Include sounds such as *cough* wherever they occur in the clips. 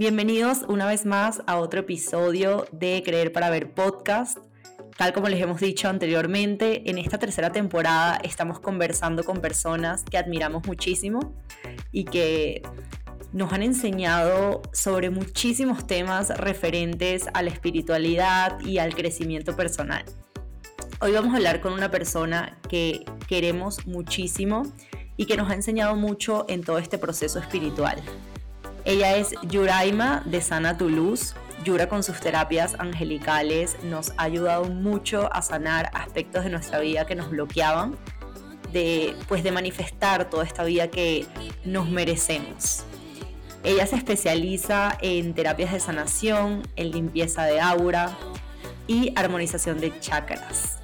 Bienvenidos una vez más a otro episodio de Creer para Ver podcast. Tal como les hemos dicho anteriormente, en esta tercera temporada estamos conversando con personas que admiramos muchísimo y que nos han enseñado sobre muchísimos temas referentes a la espiritualidad y al crecimiento personal. Hoy vamos a hablar con una persona que queremos muchísimo y que nos ha enseñado mucho en todo este proceso espiritual. Ella es Yuraima de Sana Tu Luz. Yura con sus terapias angelicales nos ha ayudado mucho a sanar aspectos de nuestra vida que nos bloqueaban, de, pues de manifestar toda esta vida que nos merecemos. Ella se especializa en terapias de sanación, en limpieza de aura y armonización de chakras.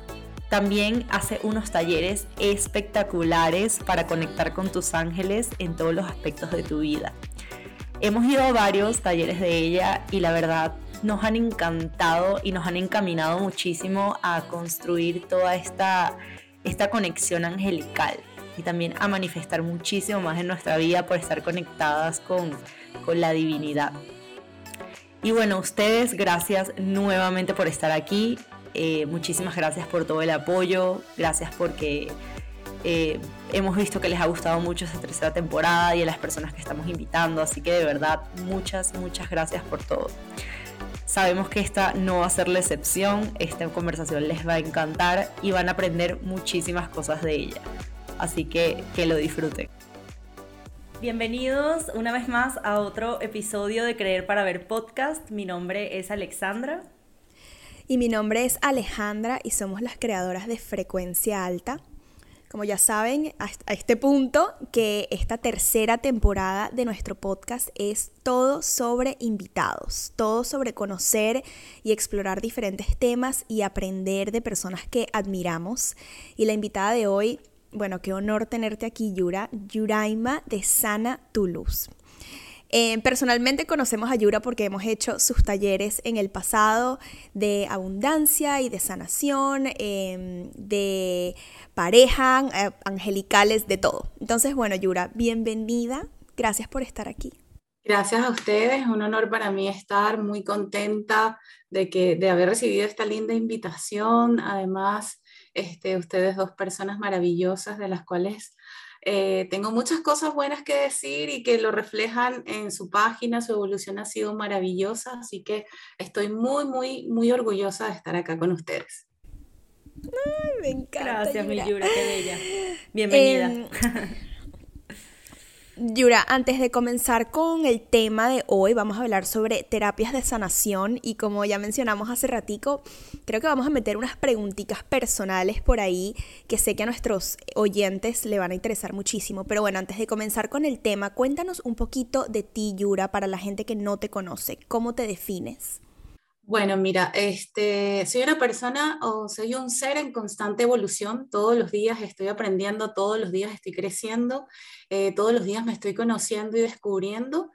También hace unos talleres espectaculares para conectar con tus ángeles en todos los aspectos de tu vida. Hemos ido a varios talleres de ella y la verdad nos han encantado y nos han encaminado muchísimo a construir toda esta, esta conexión angelical y también a manifestar muchísimo más en nuestra vida por estar conectadas con, con la divinidad. Y bueno, ustedes, gracias nuevamente por estar aquí. Eh, muchísimas gracias por todo el apoyo. Gracias porque eh, hemos visto que les ha gustado mucho esta tercera temporada y a las personas que estamos invitando. Así que de verdad, muchas, muchas gracias por todo. Sabemos que esta no va a ser la excepción. Esta conversación les va a encantar y van a aprender muchísimas cosas de ella así que que lo disfruten. Bienvenidos una vez más a otro episodio de Creer para Ver podcast. Mi nombre es Alexandra. Y mi nombre es Alejandra y somos las creadoras de Frecuencia Alta. Como ya saben, a este punto que esta tercera temporada de nuestro podcast es todo sobre invitados, todo sobre conocer y explorar diferentes temas y aprender de personas que admiramos. Y la invitada de hoy bueno, qué honor tenerte aquí, Yura, Yuraima de Sana Tu Luz. Eh, personalmente conocemos a Yura porque hemos hecho sus talleres en el pasado de abundancia y de sanación, em, de pareja, eh, angelicales, de todo. Entonces, bueno, Yura, bienvenida. Gracias por estar aquí. Gracias a ustedes, un honor para mí estar muy contenta de, que, de haber recibido esta linda invitación. Además, este, ustedes dos personas maravillosas de las cuales eh, tengo muchas cosas buenas que decir y que lo reflejan en su página, su evolución ha sido maravillosa, así que estoy muy, muy, muy orgullosa de estar acá con ustedes. Ay, me encanta. Gracias, mi Yura, qué bella. *laughs* Bienvenida. Em, Yura, antes de comenzar con el tema de hoy, vamos a hablar sobre terapias de sanación y como ya mencionamos hace ratico, creo que vamos a meter unas preguntitas personales por ahí que sé que a nuestros oyentes le van a interesar muchísimo. Pero bueno, antes de comenzar con el tema, cuéntanos un poquito de ti, Yura, para la gente que no te conoce. ¿Cómo te defines? Bueno, mira, este, soy una persona o soy un ser en constante evolución. Todos los días estoy aprendiendo, todos los días estoy creciendo, eh, todos los días me estoy conociendo y descubriendo.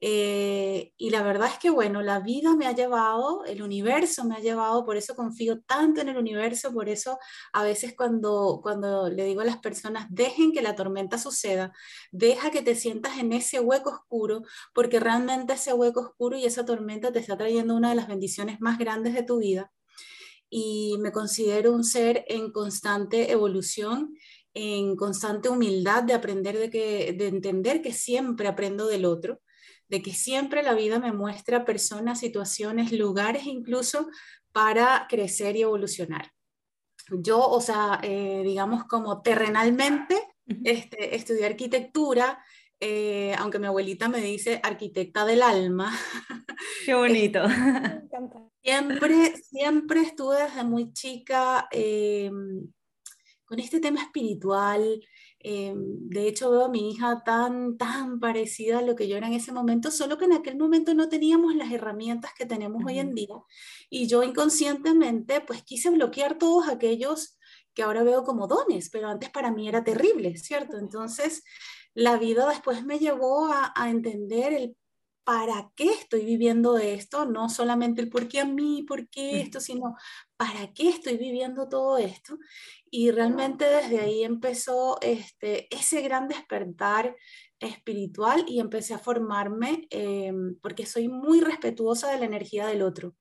Eh, y la verdad es que, bueno, la vida me ha llevado, el universo me ha llevado, por eso confío tanto en el universo, por eso a veces cuando, cuando le digo a las personas, dejen que la tormenta suceda, deja que te sientas en ese hueco oscuro, porque realmente ese hueco oscuro y esa tormenta te está trayendo una de las bendiciones más grandes de tu vida. Y me considero un ser en constante evolución en constante humildad de aprender de que de entender que siempre aprendo del otro de que siempre la vida me muestra personas, situaciones, lugares incluso para crecer y evolucionar. Yo, o sea, eh, digamos como terrenalmente, este, estudié arquitectura, eh, aunque mi abuelita me dice arquitecta del alma. *laughs* Qué bonito. *laughs* siempre, siempre estuve desde muy chica eh, con este tema espiritual, eh, de hecho, veo a mi hija tan, tan parecida a lo que yo era en ese momento, solo que en aquel momento no teníamos las herramientas que tenemos hoy en día. Y yo inconscientemente, pues quise bloquear todos aquellos que ahora veo como dones, pero antes para mí era terrible, ¿cierto? Entonces, la vida después me llevó a, a entender el para qué estoy viviendo esto, no solamente el por qué a mí, por qué esto, sino para qué estoy viviendo todo esto. Y realmente desde ahí empezó este, ese gran despertar espiritual y empecé a formarme eh, porque soy muy respetuosa de la energía del otro.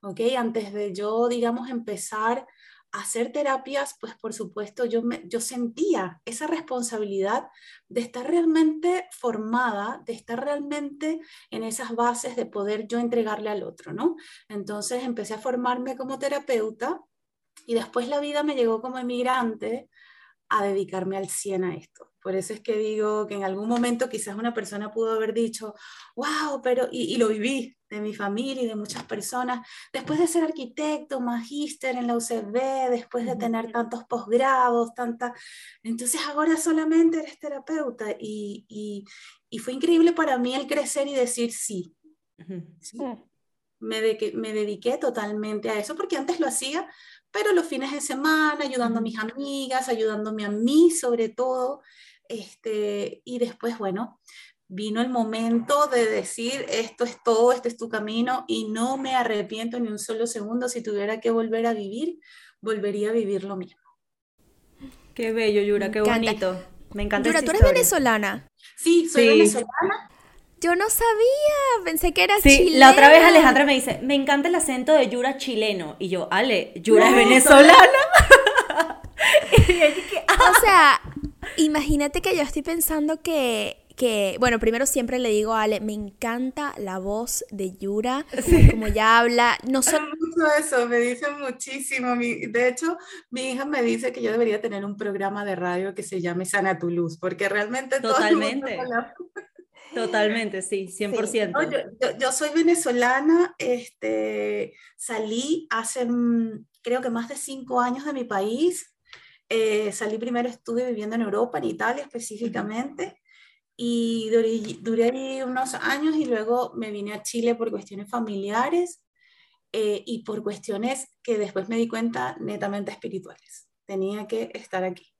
¿ok? Antes de yo, digamos, empezar hacer terapias, pues por supuesto yo, me, yo sentía esa responsabilidad de estar realmente formada, de estar realmente en esas bases de poder yo entregarle al otro, ¿no? Entonces empecé a formarme como terapeuta y después la vida me llegó como emigrante a dedicarme al 100 a esto. Por eso es que digo que en algún momento quizás una persona pudo haber dicho, wow, pero, y, lo viví de mi familia y de muchas personas, después de ser arquitecto, magíster en la UCB, después de tener tantos posgrados, tanta, entonces ahora solamente eres terapeuta y, y, y, fue increíble para mí el crecer y decir sí. ¿sí? Me, de, me dediqué totalmente a eso porque antes lo hacía pero los fines de semana, ayudando a mis amigas, ayudándome a mí sobre todo, este, y después, bueno, vino el momento de decir, esto es todo, este es tu camino, y no me arrepiento ni un solo segundo, si tuviera que volver a vivir, volvería a vivir lo mismo. Qué bello, Yura, qué bonito. Me encanta. Yura, ¿tú eres venezolana? Sí, soy venezolana. Yo no sabía, pensé que era sí, la otra vez Alejandra me dice, me encanta el acento de Yura chileno. Y yo, Ale, Yura es *laughs* venezolana. *laughs* *laughs* o sea, imagínate que yo estoy pensando que, que, bueno, primero siempre le digo a Ale, me encanta la voz de Yura, como ya habla. No sé. mucho eso, me dicen muchísimo. de hecho, mi hija me dice que yo debería tener un programa de radio que se llame Sana tu Luz, porque realmente Totalmente. *laughs* Totalmente, sí, 100%. yo, soy venezolana, este, salí hace mm, creo que más de cinco años de mi país. Eh, salí primero, estuve viviendo en Europa, en Italia específicamente, y duré, ahí unos años y luego me vine a Chile por cuestiones familiares eh, y por cuestiones que después me di cuenta netamente espirituales. Tenía que estar aquí.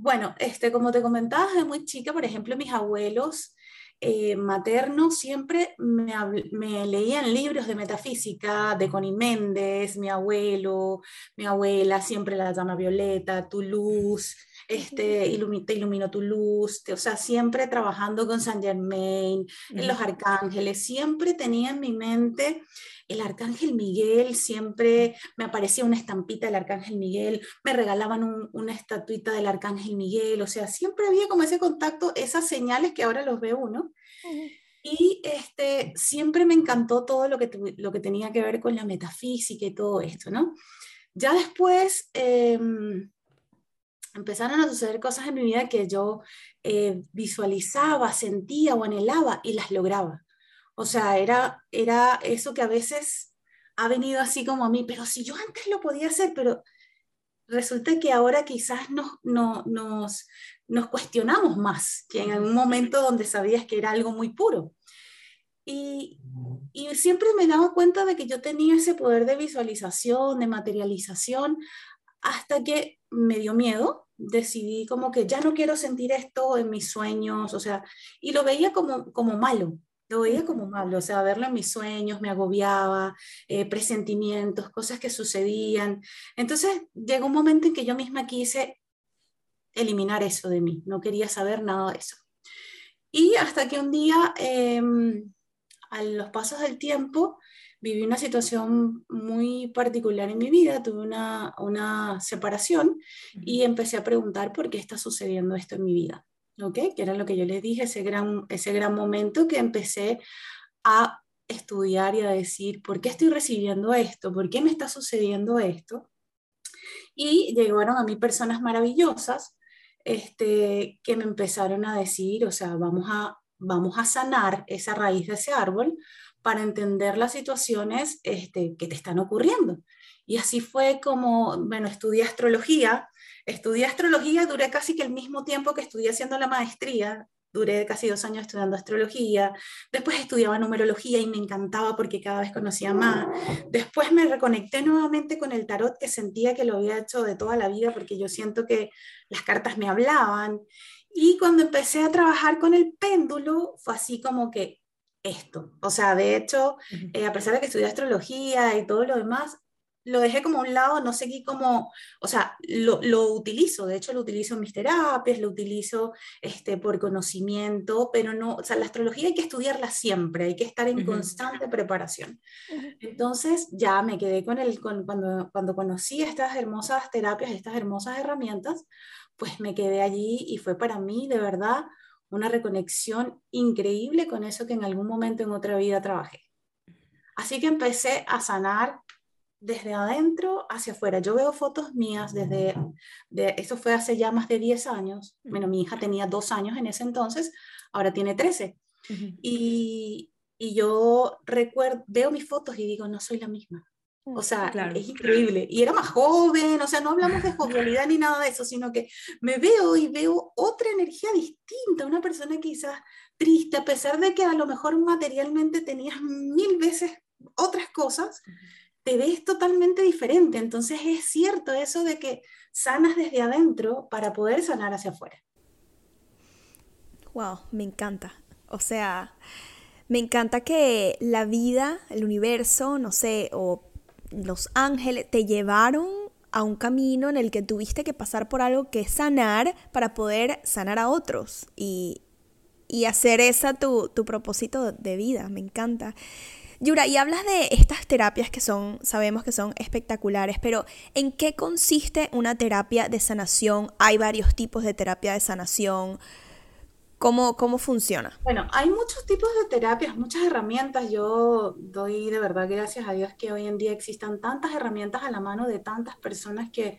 Bueno, este, como te comentaba, desde muy chica, por ejemplo, mis abuelos eh, maternos siempre me, me, leían libros de metafísica, de Connie Méndez, mi abuelo, mi abuela, siempre la llama Violeta, tu luz, este, te iluminó tu luz, o sea, siempre trabajando con Saint Germain, en los arcángeles, siempre tenía en mi mente el arcángel Miguel, siempre me aparecía una estampita del arcángel Miguel, me regalaban una estatuita del arcángel Miguel, o sea, siempre había como ese contacto, esas señales que ahora los ve uno. Y este, siempre me encantó todo lo que, lo que tenía que ver con la metafísica y todo esto, ¿no? Ya después em, empezaron a suceder cosas en mi vida que yo eh, visualizaba, sentía o anhelaba y las lograba. O sea, era, era eso que a veces ha venido así como a mí, pero si yo antes lo podía hacer, pero resulta que ahora quizás nos, no, nos, nos cuestionamos más que en algún momento donde sabías que era algo muy puro. Y, y, siempre me daba cuenta de que yo tenía ese poder de visualización, de materialización, hasta que me dio miedo, decidí como que ya no quiero sentir esto en mis sueños, o sea, y lo veía como, como malo, lo veía como malo, o sea, verlo en mis sueños me agobiaba, eh, presentimientos, cosas que sucedían. Entonces llegó un momento en que yo misma quise eliminar eso de mí, no quería saber nada de eso. Y hasta que un día, em, a los pasos del tiempo, viví una situación muy particular en mi vida, tuve una, una separación y empecé a preguntar por qué está sucediendo esto en mi vida. Que era lo que yo les dije, ese gran, ese gran momento que empecé a estudiar y a decir, ¿por qué estoy recibiendo esto? ¿Por qué me está sucediendo esto? Y llegaron a mí personas maravillosas este, que me empezaron a decir, o sea, vamos a, vamos a sanar esa raíz de ese árbol para entender las situaciones este, que te están ocurriendo. Y así fue como, bueno, estudié astrología, Estudié astrología, duré casi que el mismo tiempo que estudié haciendo la maestría, duré casi dos años estudiando astrología, después estudiaba numerología y me encantaba porque cada vez conocía más, después me reconecté nuevamente con el tarot que sentía que lo había hecho de toda la vida porque yo siento que las cartas me hablaban. Y cuando empecé a trabajar con el péndulo fue así como que esto. O sea, de hecho, eh, a pesar de que estudié astrología y todo lo demás, lo dejé como a un lado, no seguí como, o sea, lo, lo, utilizo, de hecho lo utilizo en mis terapias, lo utilizo este, por conocimiento, pero no, o sea, la astrología hay que estudiarla siempre, hay que estar en constante preparación. Entonces ya me quedé con el, con, cuando, cuando conocí estas hermosas terapias, estas hermosas herramientas, pues me quedé allí y fue para mí de verdad una reconexión increíble con eso que en algún momento en otra vida trabajé. Así que empecé a sanar desde adentro hacia afuera. Yo veo fotos mías desde, de, eso fue hace ya más de 10 años. Bueno, mi hija tenía dos años en ese entonces, ahora tiene 13. y, y, yo recuerdo, veo mis fotos y digo, no soy la misma. O sea, es increíble. Y era más joven, o sea, no hablamos de jovialidad ni nada de eso, sino que me veo y veo otra energía distinta, una persona quizás triste, a pesar de que a lo mejor materialmente tenías mil veces otras cosas, te ves totalmente diferente. Entonces es cierto eso de que sanas desde adentro para poder sanar hacia afuera. Wow, me encanta. O sea, me encanta que la vida, el universo, no sé, o los ángeles te llevaron a un camino en el que tuviste que pasar por algo que sanar para poder sanar a otros y, y hacer esa tu, tu propósito de vida. Me encanta. Yura, y hablas de estas terapias que son, sabemos que son espectaculares, pero ¿en qué consiste una terapia de sanación? Hay varios tipos de terapia de sanación. ¿Cómo, ¿Cómo funciona? Bueno, hay muchos tipos de terapias, muchas herramientas. Yo doy de verdad gracias a Dios que hoy en día existan tantas herramientas a la mano de tantas personas que,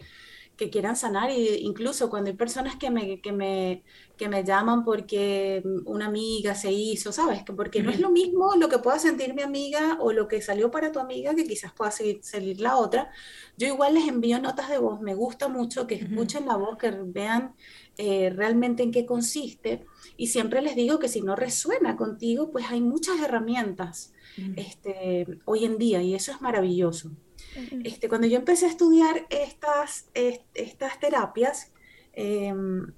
que quieran sanar, e incluso cuando hay personas que me, que me, que me llaman porque una amiga se hizo, ¿sabes? Que porque no es lo mismo lo que pueda sentir mi amiga o lo que salió para tu amiga que quizás pueda seguir, salir la otra. Yo igual les envío notas de voz, me gusta mucho que escuchen la voz, que vean eh, realmente en qué consiste y siempre les digo que si no resuena contigo, pues hay muchas herramientas este, hoy en día y eso es maravilloso. Este, cuando yo empecé a estudiar estas, estas terapias, em,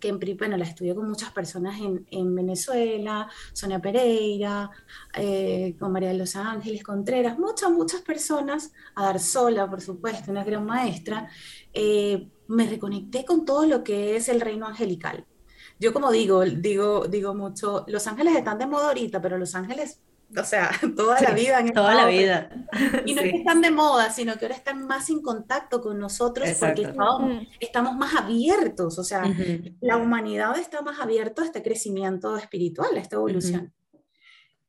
que en, bueno, las estudié con muchas personas en, en Venezuela, Sonia Pereira, eh, con María de los Ángeles Contreras, muchas, muchas personas, a dar sola, por supuesto, una gran maestra, eh, me reconecté con todo lo que es el reino angelical. Yo como digo, digo, digo mucho, los ángeles están de moda ahorita, pero los ángeles o sea, *laughs* toda la vida. toda la vida. Y no es que están de moda, sino que ahora están más en contacto con nosotros porque estamos, más abiertos, o sea, la humanidad está más abierta a este crecimiento espiritual, a esta evolución.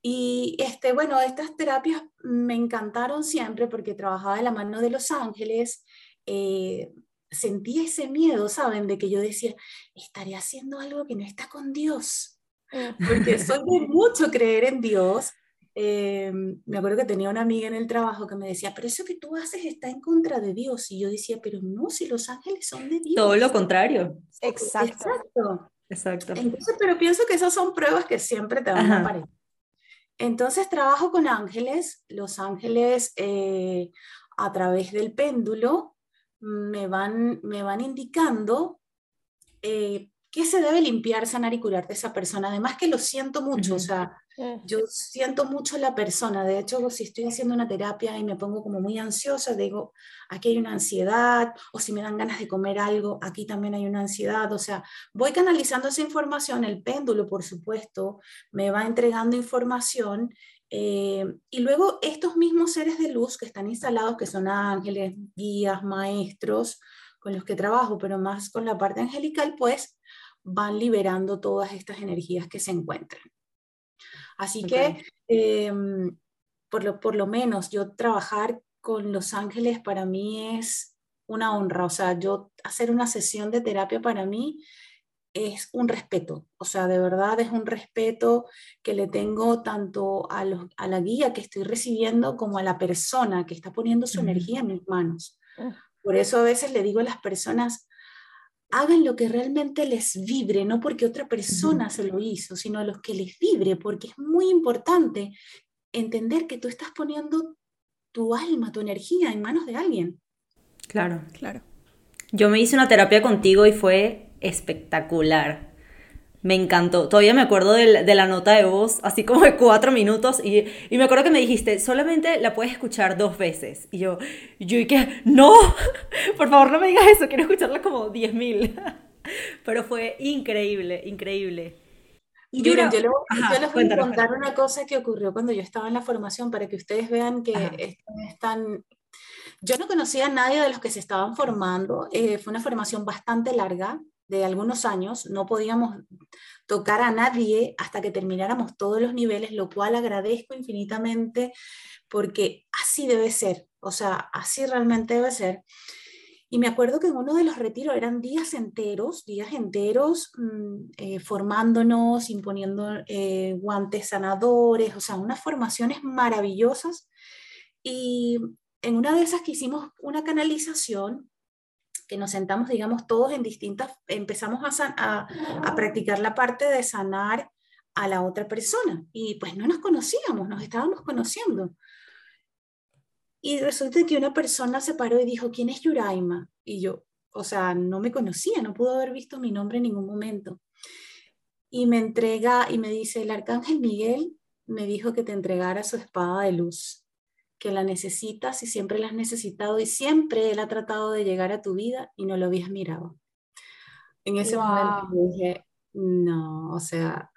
Y este, bueno, estas terapias me encantaron siempre porque trabajaba de la mano de los ángeles. Eh, sentía ese miedo, ¿saben? De que yo decía, estaré haciendo algo que no está con Dios. Porque soy de mucho creer en Dios, eh, me acuerdo que tenía una amiga en el trabajo que me decía, pero eso que tú haces está en contra de Dios. Y yo decía, pero no, si los ángeles son de Dios. Todo lo contrario. Exacto. Exacto. Entonces, pero pienso que esas son pruebas que siempre te van a aparecer. Entonces, trabajo con ángeles. Los ángeles, eh, a través del péndulo, me van, me van indicando eh, qué se debe limpiar, sanar y curar de esa persona. Además que lo siento mucho, o sea, yo siento mucho la persona, de hecho, si estoy haciendo una terapia y me pongo como muy ansiosa, digo, aquí hay una ansiedad, o si me dan ganas de comer algo, aquí también hay una ansiedad, o sea, voy canalizando esa información, el péndulo, por supuesto, me va entregando información, eh, y luego estos mismos seres de luz que están instalados, que son ángeles, guías, maestros, con los que trabajo, pero más con la parte angelical, pues van liberando todas estas energías que se encuentran. Así que, em, por, lo, por lo menos, yo trabajar con los ángeles para mí es una honra. O sea, yo hacer una sesión de terapia para mí es un respeto. O sea, de verdad es un respeto que le tengo tanto a, a la guía que estoy recibiendo como a la persona que está poniendo su energía en mis manos. Ah. Por eso a veces le digo a las personas, hagan lo que realmente les vibre, no porque otra persona se lo hizo, sino a los que les vibre, porque es muy importante entender que tú estás poniendo tu alma, tu energía en manos de alguien. Claro, claro. Yo me hice una terapia contigo y fue espectacular. Me encantó. Todavía me acuerdo de, de, la nota de voz, así como de cuatro minutos. Y, y, me acuerdo que me dijiste, solamente la puedes escuchar dos veces. Y yo, yo y que, no, *laughs* por favor no me digas eso, quiero escucharla como diez mil. *laughs* Pero fue increíble, increíble. Y yo, yo, les, voy a contar una cosa que ocurrió cuando yo estaba en la formación para que ustedes vean que están... Yo no conocía a nadie de los que se estaban formando. Eh, fue una formación bastante larga, de algunos años. No podíamos tocar a nadie hasta que termináramos todos los niveles, lo cual agradezco infinitamente porque así debe ser. O sea, así realmente debe ser. Y me acuerdo que en uno de los retiros eran días enteros, días enteros mm, eh, formándonos, imponiendo eh, guantes sanadores, o sea, unas formaciones maravillosas. Y en una de esas que hicimos una canalización, que nos sentamos, digamos, todos en distintas, empezamos a, a practicar la parte de sanar a la otra persona. Y pues no nos conocíamos, nos estábamos conociendo. Y resulta que una persona se paró y dijo, ¿quién es Yuraima? Y yo, o sea, no me conocía, no pudo haber visto mi nombre en ningún momento. Y me entrega y me dice, el arcángel Miguel me dijo que te entregara su espada de luz, que la necesitas y siempre la has necesitado y siempre él ha tratado de llegar a tu vida y no lo habías mirado. En ese momento dije, no, o sea,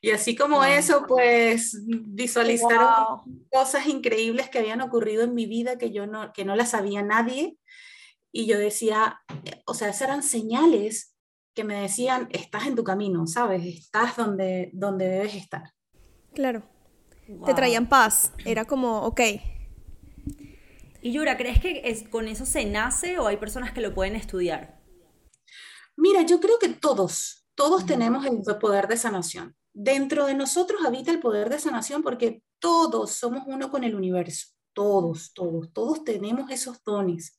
y así como eso, pues visualizaron cosas increíbles que habían ocurrido en mi vida que yo no, que no las sabía nadie. Y yo decía, o sea, esas eran señales que me decían, estás en tu camino, ¿sabes? Estás donde, donde debes estar. Claro. Te traían paz. Era como, ok. Y Yura, ¿crees que es, con eso se nace o hay personas que lo pueden estudiar? Mira, yo creo que todos, todos tenemos el poder de sanación. Dentro de nosotros habita el poder de sanación porque todos somos uno con el universo. Todos, todos, todos tenemos esos dones.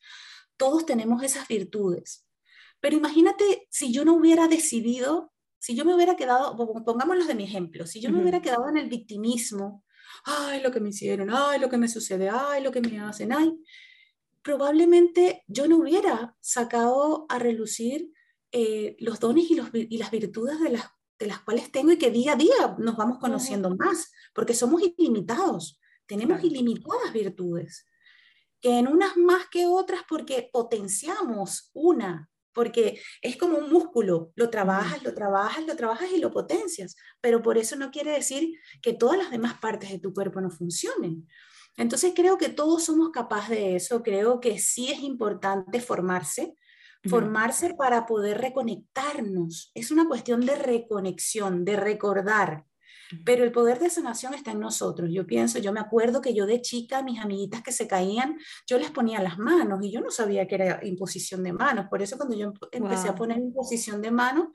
Todos tenemos esas virtudes. Pero imagínate si yo no hubiera decidido, si yo me hubiera quedado, pongámoslo de mi ejemplo, si yo me hubiera quedado en el victimismo, ay, lo que me hicieron, ay, lo que me sucede, ay, lo que me hacen, ay, probablemente yo no hubiera sacado a relucir eh, los dones y, los, y, las virtudes de las, de las cuales tengo y que día a día nos vamos conociendo más, porque somos ilimitados, tenemos ilimitadas virtudes, que en unas más que otras porque potenciamos una, porque es como un músculo, lo trabajas, lo trabajas, lo trabajas y lo potencias, pero por eso no quiere decir que todas las demás partes de tu cuerpo no funcionen. Entonces creo que todos somos capaces de eso, creo que sí es importante formarse, Formarse para poder reconectarnos. Es una cuestión de reconexión, de recordar. Pero el poder de sanación está en nosotros. Yo pienso, yo me acuerdo que yo de chica, mis amiguitas que se caían, yo les ponía las manos y yo no sabía que era imposición de manos. Por eso cuando yo empecé a poner imposición de manos,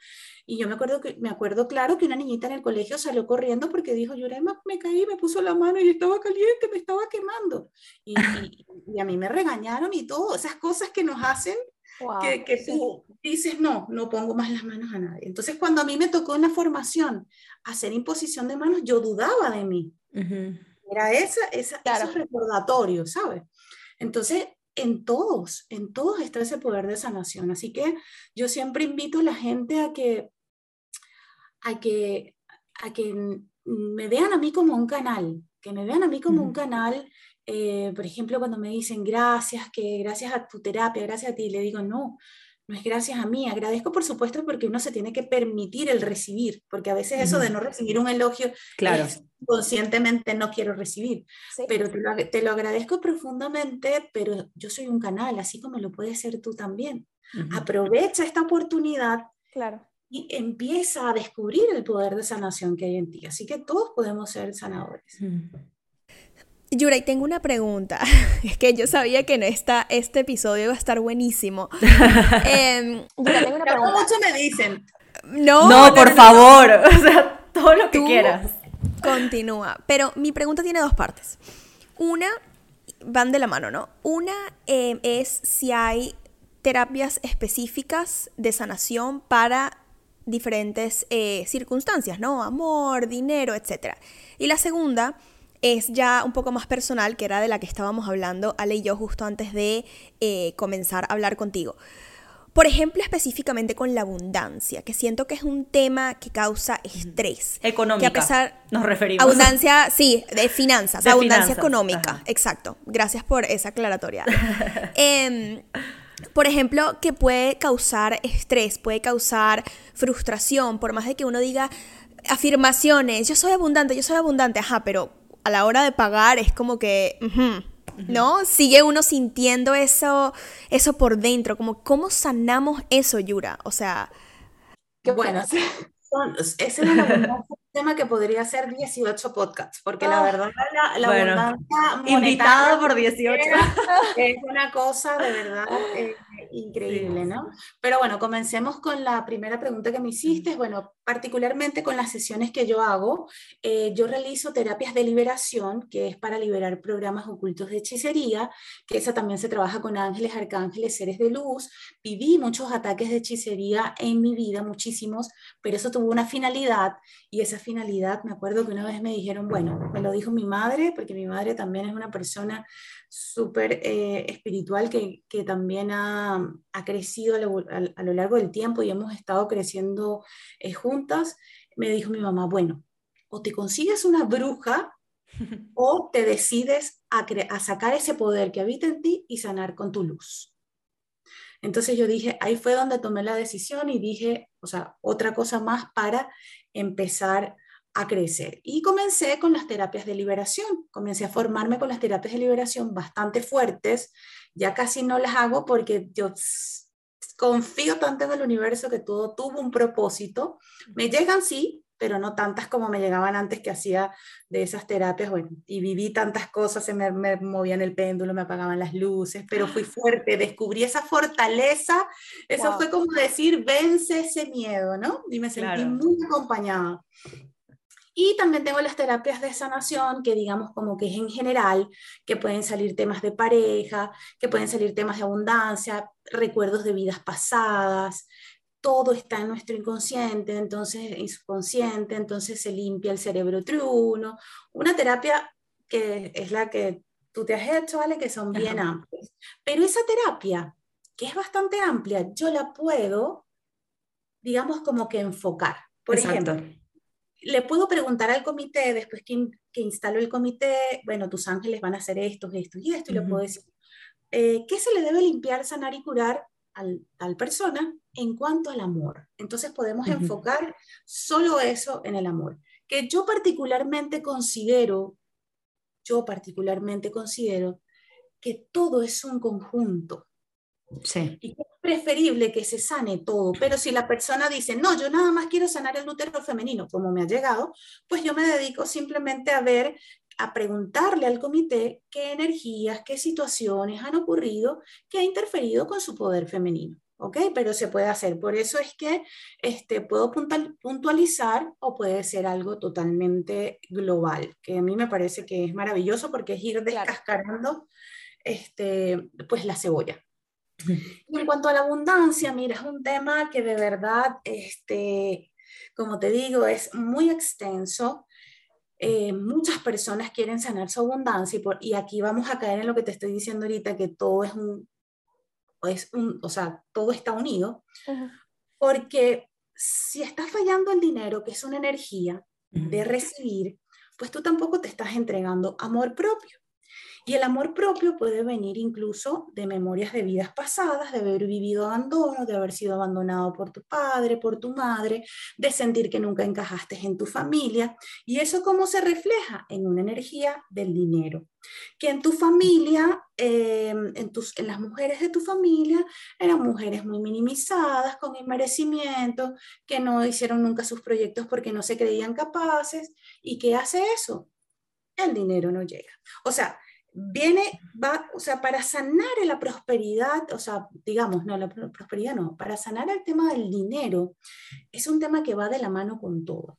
y yo me acuerdo, que, me acuerdo claro que una niñita en el colegio salió corriendo porque dijo, yo me caí, me puso la mano y estaba caliente, me estaba quemando. Y, y, y a mí me regañaron y todo, esas cosas que nos hacen que, tú dices, no, no pongo más las manos a nadie. Entonces, cuando a mí me tocó en la formación hacer imposición de manos, yo dudaba de mí. Era esa, esa, esos recordatorios, ¿sabes? Entonces, en todos, en todos está ese poder de sanación. Así que yo siempre invito a la gente a que, a que, a que me vean a mí como un canal, que me vean a mí como un canal eh, por ejemplo, cuando me dicen gracias, que gracias a tu terapia, gracias a ti, le digo no, no es gracias a mí, agradezco por supuesto porque uno se tiene que permitir el recibir, porque a veces eso de no recibir un elogio, claro. conscientemente no quiero recibir, pero te lo, agradezco profundamente, pero yo soy un canal, así como lo puedes ser tú también. Aprovecha esta oportunidad. Claro y empieza a descubrir el poder de sanación que hay en ti. Así que todos podemos ser sanadores. Yura, y tengo una pregunta. *laughs* Es que yo sabía que en esta, este episodio iba a estar buenísimo. *laughs* eh, Yura, tengo una pregunta. mucho me dicen. No, no, por favor. *laughs* O sea, todo lo que quieras. Continúa. Pero mi pregunta tiene dos partes. Una, van de la mano, ¿no? Una em, es si hay terapias específicas de sanación para diferentes eh, circunstancias, ¿no? Amor, dinero, etc. Y la segunda es ya un poco más personal, que era de la que estábamos hablando Ale y yo justo antes de eh, comenzar a hablar contigo. Por ejemplo, específicamente con la abundancia, que siento que es un tema que causa estrés. Económica. Que a pesar, nos referimos. Abundancia, sí, de finanzas, abundancia económica. Exacto. Gracias por esa aclaratoria. *laughs* Em, por ejemplo, que puede causar estrés, puede causar frustración, por más de que uno diga afirmaciones, yo soy abundante, yo soy abundante, ajá, pero a la hora de pagar es como que, ¿no? Sigue uno sintiendo eso, eso por dentro, como cómo sanamos eso, Yura, o sea... Bueno, ese es un *laughs* tema que podría ser 18 podcasts, porque la ah. verdad la, la abundancia invitado por 18 es una cosa de verdad eh, increíble, ¿no? Pero bueno, comencemos con la primera pregunta que me hiciste. Bueno, particularmente con las sesiones que yo hago, eh, yo realizo terapias de liberación, que es para liberar programas ocultos de hechicería, que esa también se trabaja con ángeles, arcángeles, seres de luz. Viví muchos ataques de hechicería en mi vida, muchísimos, pero eso tuvo una finalidad y esa finalidad, me acuerdo que una vez me dijeron, bueno, me lo dijo mi madre, porque mi madre también es una persona súper eh, espiritual que, también ha, ha crecido a lo, largo del tiempo y hemos estado creciendo eh, me dijo mi mamá, bueno, o te consigues una bruja *laughs* o te decides a, a sacar ese poder que habita en ti y sanar con tu luz. Entonces yo dije, ahí fue donde tomé la decisión y dije, o sea, otra cosa más para empezar a crecer. Y comencé con las terapias de liberación. Comencé a formarme con las terapias de liberación bastante fuertes. Ya casi no las hago porque yo confío tanto en el universo que todo tuvo un propósito. Me llegan, sí, pero no tantas como me llegaban antes que hacía de esas terapias. Bueno, y viví tantas cosas, se me, movían el péndulo, me apagaban las luces, pero fui *gasps* fuerte, descubrí esa fortaleza. Eso fue como decir, vence ese miedo, ¿no? Y me sentí muy acompañada. Y también tengo las terapias de sanación, que digamos como que es en general, que pueden salir temas de pareja, que pueden salir temas de abundancia, recuerdos de vidas pasadas, todo está en nuestro inconsciente, entonces, subconsciente, entonces se limpia el cerebro triuno. Una terapia que es la que tú te has hecho, ¿vale? Que son bien amplias. Pero esa terapia, que es bastante amplia, yo la puedo, digamos, como que enfocar. Por ejemplo, le puedo preguntar al comité, después que, que instalo el comité, bueno, tus ángeles van a hacer esto, esto y esto, y le puedo decir, eh, ¿qué se le debe limpiar, sanar y curar a tal persona en cuanto al amor? Entonces podemos enfocar solo eso en el amor, que yo particularmente considero, yo particularmente considero que todo es un conjunto. Sí. Y es preferible que se sane todo, pero si la persona dice, no, yo nada más quiero sanar el útero femenino, como me ha llegado, pues yo me dedico simplemente a ver, a preguntarle al comité qué energías, qué situaciones han ocurrido que ha interferido con su poder femenino. ¿ok? Pero se puede hacer. Por eso es que este, puedo puntualizar o puede ser algo totalmente global, que a mí me parece que es maravilloso porque es ir descascarando este, pues la cebolla. Y en cuanto a la abundancia, mira, es un tema que de verdad, este, como te digo, es muy extenso. Eh, muchas personas quieren sanar su abundancia y, por, y, aquí vamos a caer en lo que te estoy diciendo ahorita, que todo es un, es un o sea, todo está unido, porque si está fallando el dinero, que es una energía de recibir, pues tú tampoco te estás entregando amor propio. Y el amor propio puede venir incluso de memorias de vidas pasadas, de haber vivido abandono, de haber sido abandonado por tu padre, por tu madre, de sentir que nunca encajaste en tu familia. ¿Y eso cómo se refleja? En una energía del dinero. Que en tu familia, em, en, tus, las mujeres de tu familia, eran mujeres muy minimizadas, con inmerecimiento, que no hicieron nunca sus proyectos porque no se creían capaces. ¿Y qué hace eso? El dinero no llega. O sea, viene, va, o sea, para sanar la prosperidad, o sea, digamos, no, la prosperidad no, para sanar el tema del dinero, es un tema que va de la mano con todo.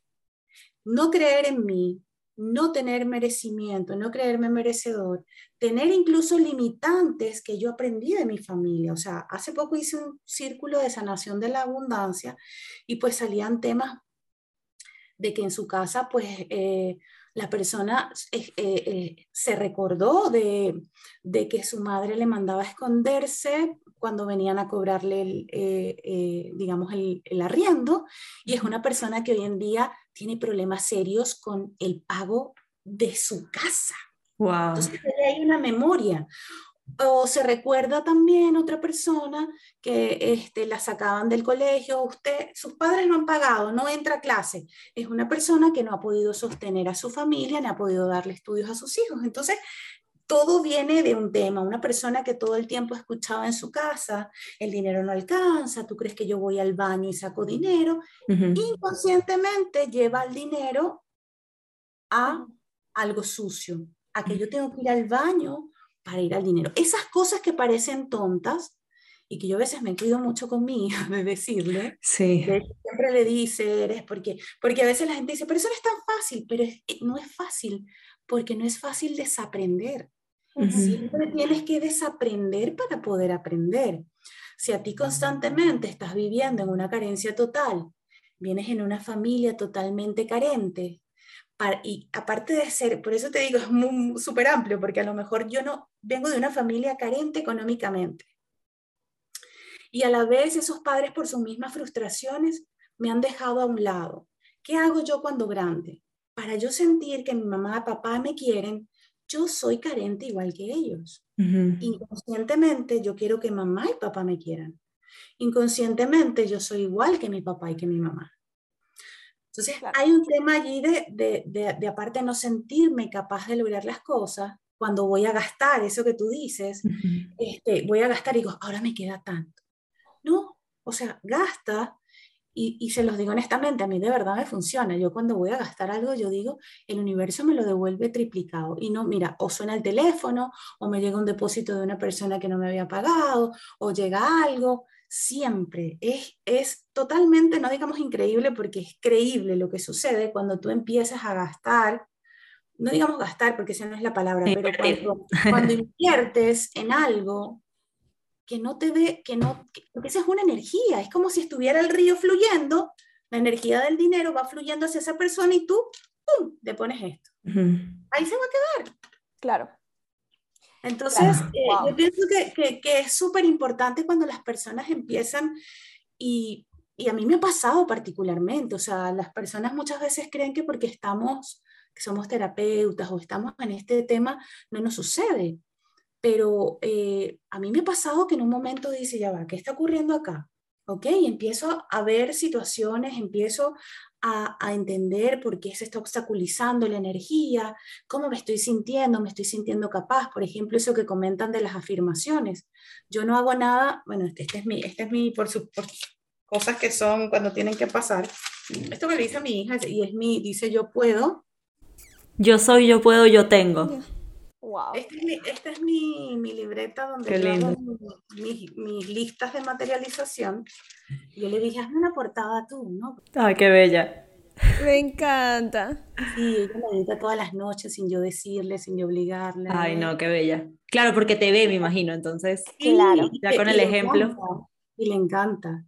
No creer en mí, no tener merecimiento, no creerme merecedor, tener incluso limitantes que yo aprendí de mi familia. O sea, hace poco hice un círculo de sanación de la abundancia y pues salían temas de que en su casa, pues, eh, la persona eh, eh, se recordó de, que su madre le mandaba a esconderse cuando venían a cobrarle, el, digamos, el, el, arriendo, y es una persona que hoy en día tiene problemas serios con el pago de su casa. Wow. Entonces hay una memoria. O se recuerda también otra persona que este, la sacaban del colegio, usted, sus padres no han pagado, no entra a clase. Es una persona que no ha podido sostener a su familia, no ha podido darle estudios a sus hijos. Entonces, todo viene de un tema, una persona que todo el tiempo escuchaba en su casa, el dinero no alcanza, tú crees que yo voy al baño y saco dinero, inconscientemente lleva el dinero a algo sucio, a que yo tengo que ir al baño para ir al dinero. Esas cosas que parecen tontas y que yo a veces me cuido mucho con mi hija de decirle, sí. siempre le dice, eres porque, porque a veces la gente dice, pero eso no es tan fácil, pero no es fácil, porque no es fácil desaprender. Siempre tienes que desaprender para poder aprender. Si a ti constantemente estás viviendo en una carencia total, vienes en una familia totalmente carente, y aparte de ser, por eso te digo, es súper amplio, porque a lo mejor yo no vengo de una familia carente económicamente. Y a la vez esos padres por sus mismas frustraciones me han dejado a un lado. ¿Qué hago yo cuando grande? Para yo sentir que mi mamá y papá me quieren, yo soy carente igual que ellos. Inconscientemente yo quiero que mamá y papá me quieran. Inconscientemente yo soy igual que mi papá y que mi mamá. Entonces, hay un tema allí de, de, de, de, aparte no sentirme capaz de lograr las cosas, cuando voy a gastar eso que tú dices, este, voy a gastar y digo, ahora me queda tanto. No, o sea, gasta y, y, se los digo honestamente, a mí de verdad me funciona. Yo cuando voy a gastar algo, yo digo, el universo me lo devuelve triplicado. Y no, mira, o suena el teléfono, o me llega un depósito de una persona que no me había pagado, o llega algo siempre. Es, es totalmente, no digamos increíble, porque es creíble lo que sucede cuando tú empiezas a gastar, no digamos gastar, porque esa no es la palabra, pero cuando, cuando inviertes en algo que no te ve, que no, porque esa es una energía, es como si estuviera el río fluyendo, la energía del dinero va fluyendo hacia esa persona y tú, ¡pum!, le pones esto. Ahí se va a quedar. Claro. Entonces, eh, yo pienso que, que, es súper importante cuando las personas empiezan y, y, a mí me ha pasado particularmente, o sea, las personas muchas veces creen que porque estamos, que somos terapeutas o estamos en este tema, no nos sucede. Pero eh, a mí me ha pasado que en un momento dice, ya va, ¿qué está ocurriendo acá? ¿Ok? Y empiezo a ver situaciones, empiezo a, entender por qué se está obstaculizando la energía, cómo me estoy sintiendo, me estoy sintiendo capaz. Por ejemplo, eso que comentan de las afirmaciones. Yo no hago nada, bueno, este, este es mi, este es mi por, su, cosas que son cuando tienen que pasar. Esto me dice mi hija y es mi, dice yo puedo. Yo soy, yo puedo, yo tengo. Wow. Esta es mi, esta es mi, mi libreta donde tengo mis, mis, listas de materialización. Y yo le dije, hazme una portada tú, ¿no? Ay, qué bella. Me encanta. Sí, ella me edita todas las noches sin yo decirle, sin yo obligarle. Ay, no, qué bella. Claro, porque te ve, me imagino, entonces. Sí, claro. Ya con el ejemplo. y le encanta.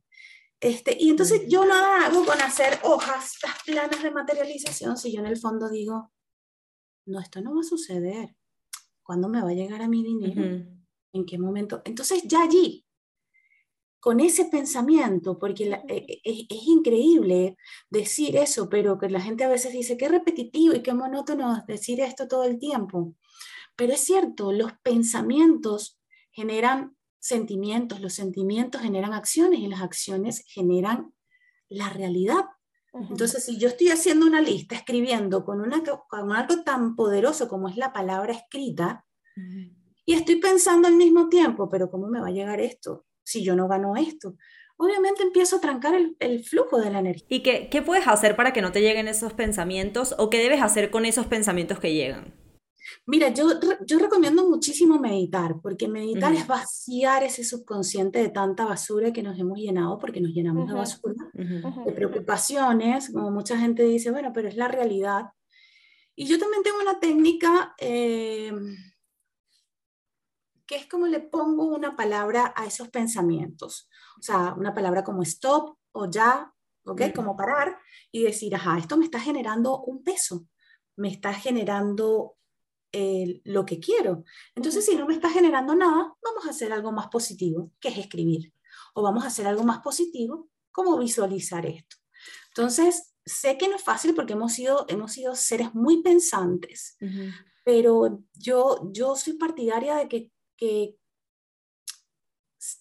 Este, y entonces yo nada hago con hacer hojas, las planas de materialización, si yo en el fondo digo, no, esto no va a suceder ¿Cuándo me va a llegar a mi dinero? ¿En qué momento? Entonces ya allí, con ese pensamiento, porque e, e, es, es, increíble decir eso, pero que la gente a veces dice, qué repetitivo y qué monótono decir esto todo el tiempo. Pero es cierto, los pensamientos generan sentimientos, los sentimientos generan acciones y las acciones generan la realidad. Entonces, si yo estoy haciendo una lista, escribiendo con, una, con algo tan poderoso como es la palabra escrita, y estoy pensando al mismo tiempo, pero ¿cómo me va a llegar esto si yo no gano esto? Obviamente empiezo a trancar el, el flujo de la energía. ¿Y qué, qué puedes hacer para que no te lleguen esos pensamientos o qué debes hacer con esos pensamientos que llegan? Mira, yo, yo recomiendo muchísimo meditar, porque meditar es vaciar ese subconsciente de tanta basura que nos hemos llenado, porque nos llenamos de basura, de preocupaciones, como mucha gente dice, bueno, pero es la realidad. Y yo también tengo una técnica eh, que es como le pongo una palabra a esos pensamientos, o sea, una palabra como stop o ya, ¿ok? Como parar y decir, ajá, esto me está generando un peso, me está generando eh, lo que quiero. Entonces, si no me está generando nada, vamos a hacer algo más positivo, que es escribir. O vamos a hacer algo más positivo, como visualizar esto. Entonces, sé que no es fácil porque hemos sido, hemos sido seres muy pensantes, pero yo, yo soy partidaria de que, que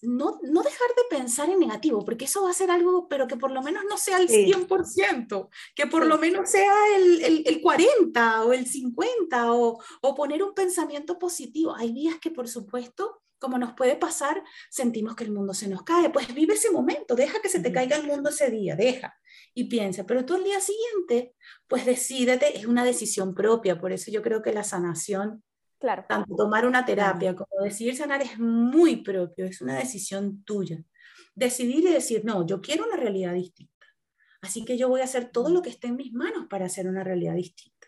no, no, dejar de pensar en negativo, porque eso va a ser algo, pero que por lo menos no sea el 100%, que por lo menos sea el, el, el, 40 o el 50 o, o poner un pensamiento positivo. Hay días que, por supuesto, como nos puede pasar, sentimos que el mundo se nos cae. Pues vive ese momento, deja que se te caiga el mundo ese día, deja y piensa. Pero tú el día siguiente, pues decídete, es una decisión propia. Por eso yo creo que la sanación Claro. Tanto tomar una terapia como decidir sanar es muy propio, es una decisión tuya. Decidir y decir, no, yo quiero una realidad distinta. Así que yo voy a hacer todo lo que esté en mis manos para hacer una realidad distinta.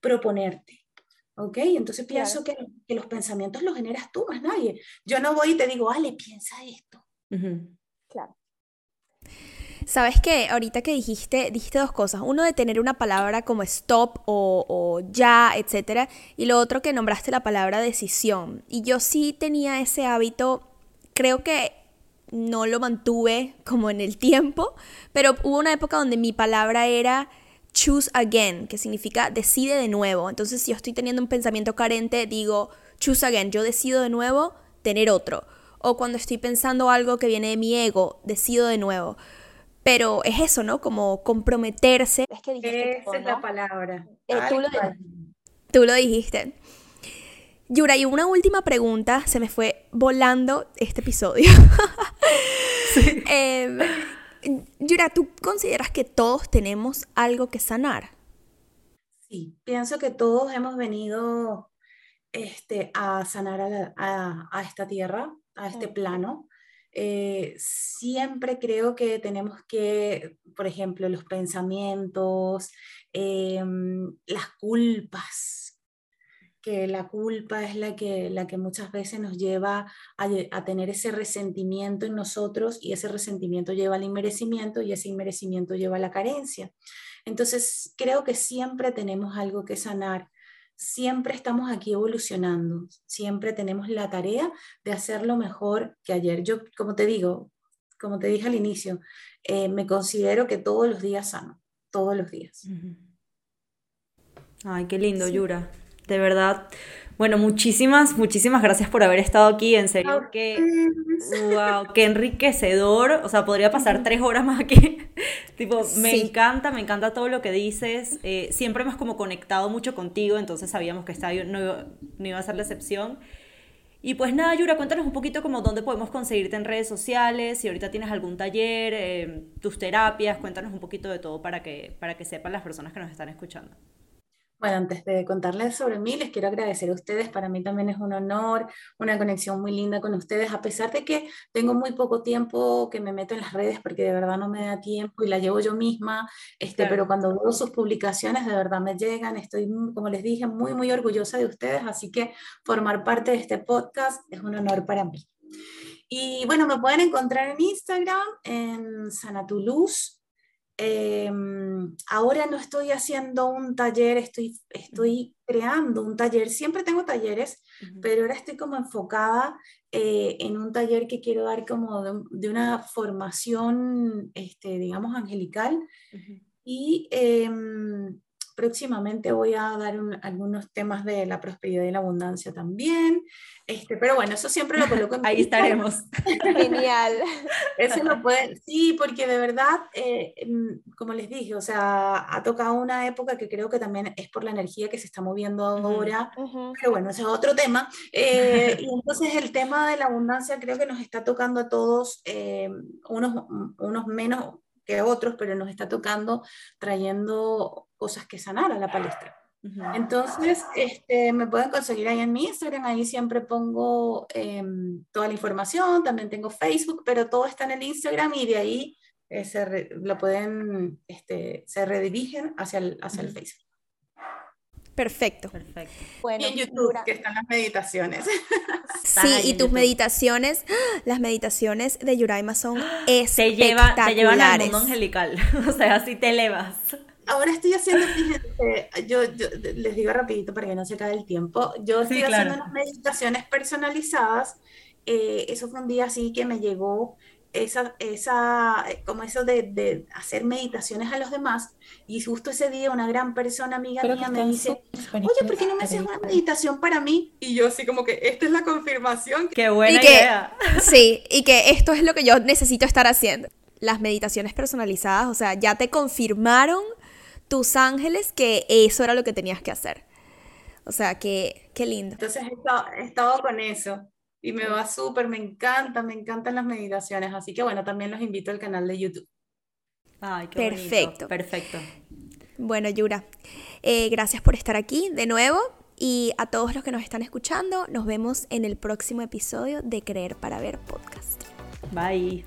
Proponerte. ¿Ok? Entonces pienso que, que, los pensamientos los generas tú, más nadie. Yo no voy y te digo, Ale, piensa esto. Claro. Sabes que ahorita que dijiste, dijiste dos cosas. Uno de tener una palabra como stop o, ya, etc. Y lo otro que nombraste la palabra decisión. Y yo sí tenía ese hábito, creo que no lo mantuve como en el tiempo, pero hubo una época donde mi palabra era choose again, que significa decide de nuevo. Entonces, si yo estoy teniendo un pensamiento carente, digo choose again, yo decido de nuevo tener otro. O cuando estoy pensando algo que viene de mi ego, decido de nuevo. Pero es eso, ¿no? Como comprometerse. Es que dijiste Esa es la palabra. Eh, tú, lo, tú, lo, dijiste. Yura, y una última pregunta, se me fue volando este episodio. *laughs* *laughs* Em, Yura, ¿tú consideras que todos tenemos algo que sanar? Sí, pienso que todos hemos venido este, a sanar a, a esta tierra, a este plano. Eh, siempre creo que tenemos que, por ejemplo, los pensamientos, em, las culpas, que la culpa es la que, la que muchas veces nos lleva a, a, tener ese resentimiento en nosotros y ese resentimiento lleva al inmerecimiento y ese inmerecimiento lleva a la carencia. Entonces, creo que siempre tenemos algo que sanar siempre estamos aquí evolucionando, siempre tenemos la tarea de hacerlo mejor que ayer. Yo, como te digo, como te dije al inicio, eh, me considero que todos los días sano, todos los días. Ay, qué lindo, Yura. De verdad, bueno, muchísimas, muchísimas gracias por haber estado aquí. En serio, que, wow, qué enriquecedor. O sea, podría pasar tres horas más aquí. *laughs* tipo, me encanta, me encanta todo lo que dices. Eh, siempre hemos como conectado mucho contigo, entonces sabíamos que esta no, no iba a ser la excepción. Y pues nada, Yura, cuéntanos un poquito como dónde podemos conseguirte en redes sociales, si ahorita tienes algún taller, eh, tus terapias, cuéntanos un poquito de todo para que, para que sepan las personas que nos están escuchando. Bueno, antes de contarles sobre mí, les quiero agradecer a ustedes. Para mí también es un honor, una conexión muy linda con ustedes, a pesar de que tengo muy poco tiempo que me meto en las redes porque de verdad no me da tiempo y la llevo yo misma, este, pero cuando veo sus publicaciones de verdad me llegan. Estoy, como les dije, muy, muy orgullosa de ustedes, así que formar parte de este podcast es un honor para mí. Y bueno, me pueden encontrar en Instagram, en Sanatuluz, Em, ahora no estoy haciendo un taller, estoy, estoy creando un taller. Siempre tengo talleres, pero ahora estoy como enfocada eh, en un taller que quiero dar como de, una formación, este, digamos, angelical. Y em, próximamente voy a dar algunos temas de la prosperidad y la abundancia también. Este, pero bueno, eso siempre lo coloco en *laughs* Ahí estaremos. *laughs* Genial. Eso lo pueden, sí, porque de verdad, eh, mm, como les dije, o sea, ha tocado una época que creo que también es por la energía que se está moviendo ahora, pero bueno, ese es otro tema. Eh, y entonces el tema de la abundancia creo que nos está tocando a todos, eh, unos, unos menos que otros, pero nos está tocando trayendo cosas que sanar a la palestra. Entonces, este, me pueden conseguir ahí en mi Instagram, ahí siempre pongo em, toda la información, también tengo Facebook, pero todo está en el Instagram y de ahí eh, se lo pueden, este, se redirigen hacia el, hacia el Facebook. Perfecto. Perfecto. y en YouTube, que están las meditaciones. *laughs* Sí, y tus meditaciones, *gasps* las meditaciones de Yuraima son espectaculares. Te, lleva, te llevan al mundo angelical, *laughs* o sea, así te elevas. Ahora estoy haciendo, fíjense, yo, les digo rapidito para que no se acabe el tiempo, yo estoy haciendo unas meditaciones personalizadas, eh, eso fue un día así que me llegó esa, esa, como eso de, de, hacer meditaciones a los demás, y justo ese día una gran persona amiga mía me dice, oye, ¿por qué no me haces una meditación para mí? Y yo así como que esta es la confirmación. Qué buena idea. Sí, y que esto es lo que yo necesito estar haciendo. Las meditaciones personalizadas, o sea, ya te confirmaron tus ángeles que eso era lo que tenías que hacer. O sea, que qué lindo. Entonces he estado con eso y me va súper, me encanta, me encantan las meditaciones, así que bueno, también los invito al canal de YouTube. Ay, qué perfecto. perfecto. Bueno, Yura, eh, gracias por estar aquí de nuevo y a todos los que nos están escuchando, nos vemos en el próximo episodio de Creer para Ver Podcast. Bye.